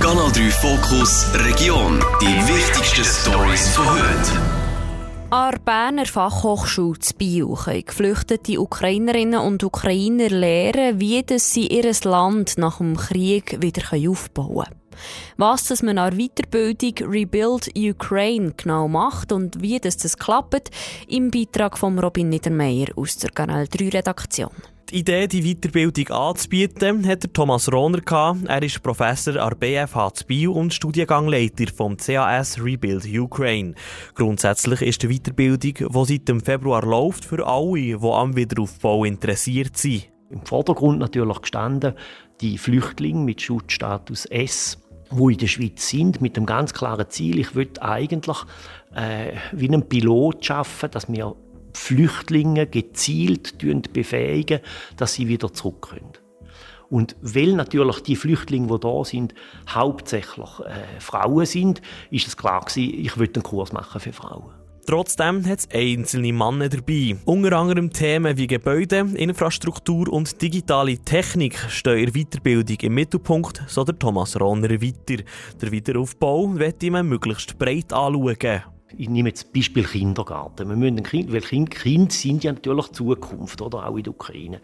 Kanal 3 Fokus Region. Die wichtigsten Stories von heute. An der Berner Fachhochschule zu Biel können geflüchtete Ukrainerinnen und Ukrainer lernen, wie sie ihr Land nach dem Krieg wieder aufbauen können. Was das man an Weiterbildung Rebuild Ukraine genau macht und wie das, das klappt, im Beitrag von Robin Niedermeyer aus der Kanal 3 Redaktion. Die Idee, die Weiterbildung anzubieten, hat Thomas Rohner. Er ist Professor an der BFH Biel und Studiengangleiter vom CAS Rebuild Ukraine. Grundsätzlich ist die Weiterbildung, die seit dem Februar läuft, für alle, die am Wiederaufbau interessiert sind. Im Vordergrund natürlich gestanden die Flüchtlinge mit Schutzstatus S, wo in der Schweiz sind, mit dem ganz klaren Ziel, ich will eigentlich äh, wie ein Pilot schaffen, dass wir Flüchtlinge gezielt befähigen, dass sie wieder zurück können. Und weil natürlich die Flüchtlinge, die da sind, hauptsächlich äh, Frauen sind, ist es klar gewesen, ich will einen Kurs machen für Frauen. Trotzdem hat es einzelne Männer dabei. Unter anderem Themen wie Gebäude, Infrastruktur und digitale Technik stehen in Weiterbildung im Mittelpunkt, so der Thomas Rohner weiter. Der Wiederaufbau wird man möglichst breit anschauen ich nehme jetzt Beispiel Kindergarten. Wir müssen kind, weil kind, Kinder sind ja natürlich Zukunft, oder? Auch in der Ukraine.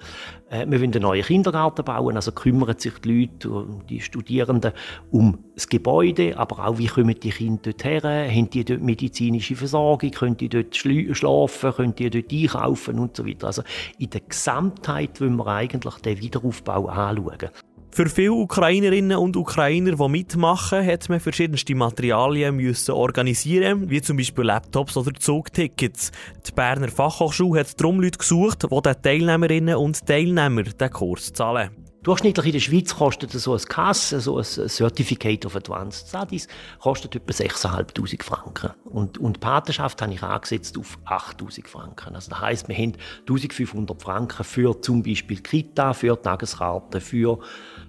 Äh, wir wollen einen neuen Kindergarten bauen, also kümmern sich die Leute, die Studierenden um das Gebäude, aber auch, wie kommen die Kinder dort her? Haben die dort medizinische Versorgung? Können die dort schlafen? Können die dort einkaufen? Und so weiter. Also in der Gesamtheit wollen wir eigentlich den Wiederaufbau anschauen. Für viele Ukrainerinnen und Ukrainer, die mitmachen, hat man verschiedenste Materialien müssen organisieren, wie zum Beispiel Laptops oder Zugtickets. Die Berner Fachhochschule hat darum Leute gesucht, die den Teilnehmerinnen und Teilnehmern den Kurs zahlen. Durchschnittlich in der Schweiz kostet so ein CAS, so ein Certificate of Advanced Studies, kostet etwa 6'500 Franken. Und, und die Patenschaft habe ich angesetzt auf 8'000 Franken. Also das heisst, wir haben 1'500 Franken für zum Beispiel Kita, für Tageskarten, für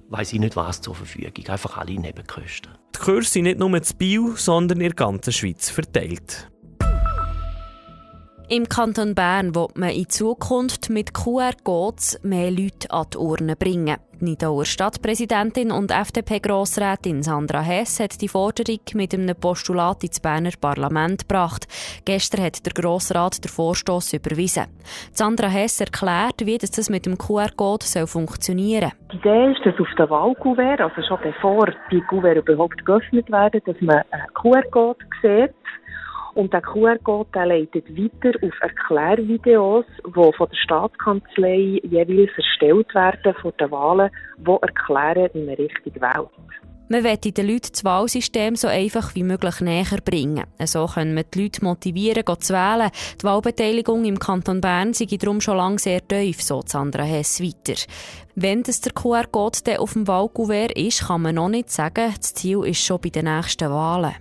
weiß ich nicht was zur Verfügung. Einfach alle Nebenkosten. Die Kurse sind nicht nur in Bio, sondern in der ganzen Schweiz verteilt. Im Kanton Bern wird man in Zukunft mit QR-Codes mehr Leute an die Urne bringen. Die Nidauer Stadtpräsidentin und FDP-Grossrätin Sandra Hess hat die Forderung mit einem Postulat ins Berner Parlament gebracht. Gestern hat der Grossrat den Vorstoß überwiesen. Sandra Hess erklärt, wie das mit dem QR-Code funktionieren soll. Die Idee ist, dass auf dem Wahlkuvert, also schon bevor die Kuvert überhaupt geöffnet werden, dass man einen QR-Code sieht und der QR-Code leitet weiter auf Erklärvideos, die von der Staatskanzlei jeweils erstellt werden vor den Wahlen, die erklären, wie man richtig wählt. Man möchte den Leuten das Wahlsystem so einfach wie möglich näher bringen. So können wir die Leute motivieren, zu wählen. Die Wahlbeteiligung im Kanton Bern sei darum schon lange sehr tief, so Sandra Hess weiter. Wenn das der QR-Code auf dem Wahlkuvert ist, kann man noch nicht sagen, das Ziel ist schon bei den nächsten Wahlen.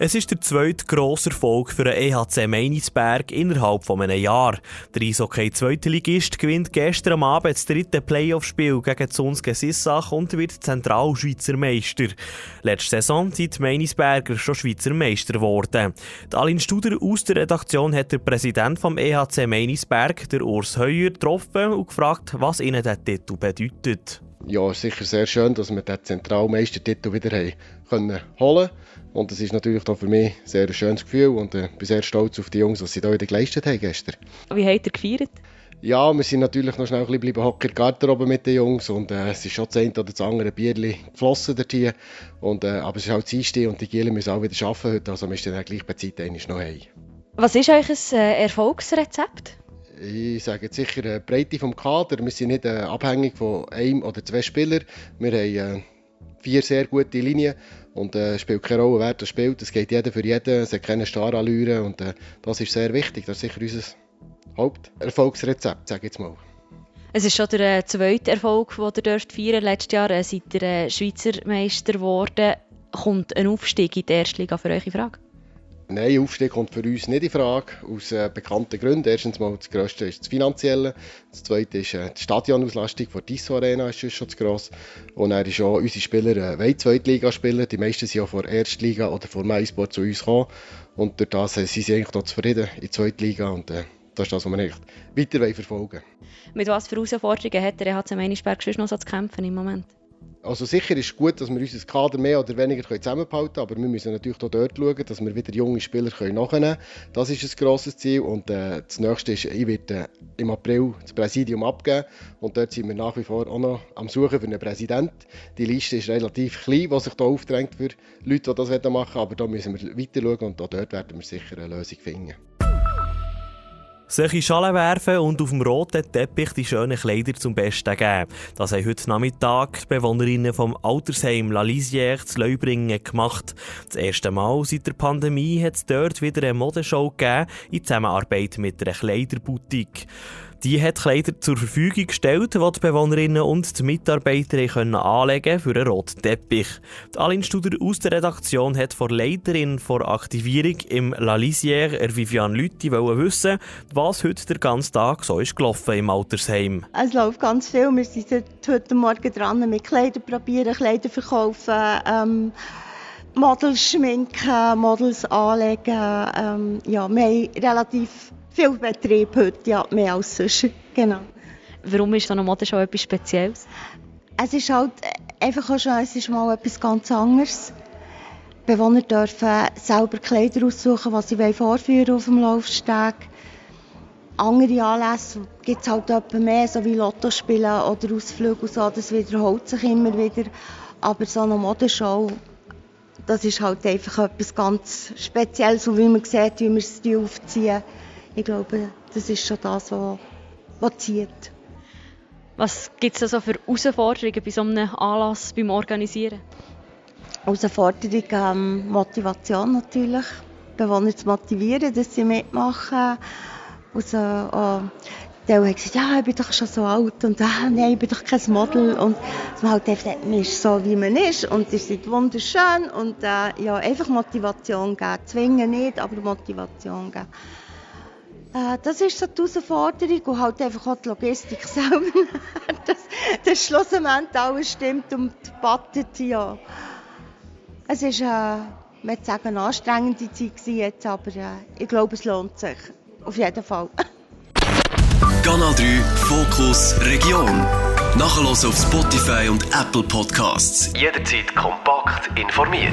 Es ist der zweite grosse Erfolg für den EHC Meinisberg innerhalb von einem Jahr. Der Eishockey zweite Ligist gewinnt gestern am Abend das dritte Playoff-Spiel gegen Zunske Sissach und wird Zentralschweizer Meister. Letzte Saison sind die Meinisberger schon Schweizer Meister geworden. Aline Studer aus der Redaktion hat der Präsident vom EHC Meinisberg, der Urs Heuer, getroffen und gefragt, was ihnen der Titel bedeutet. Ja, sicher sehr schön, dass wir den Zentralmeistertitel wieder haben können holen und es ist natürlich auch für mich ein sehr schönes Gefühl und ich äh, bin sehr stolz auf die Jungs, was sie da wieder geleistet haben gestern. Wie habt ihr gefeiert? Ja, wir sind natürlich noch schnell ein bisschen hocken Garderobe mit den Jungs und äh, es ist schon das eine oder das andere Bierli geflossen dort hier. Und, äh, aber es ist halt Dienstag und die Gielen müssen auch wieder arbeiten heute, also wir sind dann gleich bei Zeit noch heim. Was ist euch ein äh, Erfolgsrezept? Ich sage sicher die äh, Breite vom Kader. Wir sind nicht äh, abhängig von einem oder zwei Spielern. Wir haben äh, vier sehr gute Linien und äh, spielt keine Rolle, wer das spielt. Es geht jeder für jeden, es hat keine Starallüre und äh, das ist sehr wichtig. Das ist sicher unser Haupterfolgsrezept, sage ich jetzt mal. Es ist schon der äh, zweite Erfolg, den ihr dürft feiern Letztes Jahr äh, seid ihr äh, Schweizer Meister geworden. Kommt ein Aufstieg in die erste Liga für in Frage? Nein, Aufstieg kommt für uns nicht in Frage, aus äh, bekannten Gründen. Erstens mal, das Größte ist das Finanzielle. Das Zweite ist äh, die Stadionauslastung der Disso Arena ist schon zu gross. Und dann ist auch, unsere Spieler äh, wollen Zweitliga spielen. Die meisten sind ja vor Erstliga oder vor MySport zu uns gekommen. Und durch das äh, sind sie eigentlich noch zufrieden in der Zweitliga. Und äh, das ist das, was wir echt weiter verfolgen Mit was für Herausforderungen hat der EHC Meinisberg noch so zu kämpfen im Moment? Also sicher ist gut, dass wir unser Kader mehr oder weniger zusammenhalten können, aber wir müssen natürlich auch dort schauen, dass wir wieder junge Spieler nachnehmen können. Das ist ein grosses Ziel und äh, das nächste ist, ich werde äh, im April das Präsidium abgeben und dort sind wir nach wie vor auch noch am Suchen für einen Präsident. Die Liste ist relativ klein, was sich da aufdrängt für Leute, die das machen wollen, aber da müssen wir weiter schauen und auch dort werden wir sicher eine Lösung finden sich in Schale werfen und auf dem roten Teppich die schönen Kleider zum Besten geben. Das haben heute Nachmittag die Bewohnerinnen vom Altersheim La Lisière zu Leubringen gemacht. Das erste Mal seit der Pandemie hat es dort wieder eine Modeshow gegeben in Zusammenarbeit mit einer Kleiderboutique. Die hat Kleider zur Verfügung gestellt, die die Bewohnerinnen und die Mitarbeiter können für einen roten Teppich. Die Aline Studer aus der Redaktion hat vor Leiterin vor Aktivierung im La Lisière, Viviane Lütti, wissen, was heute den ganzen Tag so ist gelaufen im Altersheim. Es läuft ganz viel. Wir sind heute Morgen dran mit Kleider probieren, Kleider verkaufen. Ähm Models schminken, Models anlegen. Ähm, ja, wir haben relativ viel Betrieb heute, ja, mehr als sonst. Genau. Warum ist so eine Modeshow etwas Spezielles? Es ist halt einfach auch schon, es ist mal etwas ganz anderes. Die Bewohner dürfen selber Kleider aussuchen, was sie vorführen auf dem Laufsteg. Andere Anlässe gibt es halt etwa mehr, so wie Lotto spielen oder Ausflüge und so, das wiederholt sich immer wieder. Aber so eine Modeshow, das ist halt einfach etwas ganz Spezielles, so wie man sieht, wie wir es aufziehen. Ich glaube, das ist schon das, was, was zieht. Was gibt es also für Herausforderungen bei so einem Anlass, beim Organisieren? Herausforderung, ähm, Motivation natürlich. Bewohner zu motivieren, dass sie mitmachen. Also, oh, der hat gesagt, ja, ich bin doch schon so alt und ah, nein, ich bin doch kein Model. Und man halt einfach sagt, man ist so, wie man ist und ihr seid wunderschön. Und äh, ja, einfach Motivation geben. Zwingen nicht, aber Motivation geben. Äh, das ist so die Herausforderung und halt einfach auch die Logistik selber. dass, dass schlussendlich alles stimmt und battet, ja. Es war, äh, man sagen, eine anstrengende Zeit jetzt, aber äh, ich glaube, es lohnt sich. Auf jeden Fall. Kanal 3 Fokus Region. Nachhören auf Spotify und Apple Podcasts. Jederzeit kompakt informiert.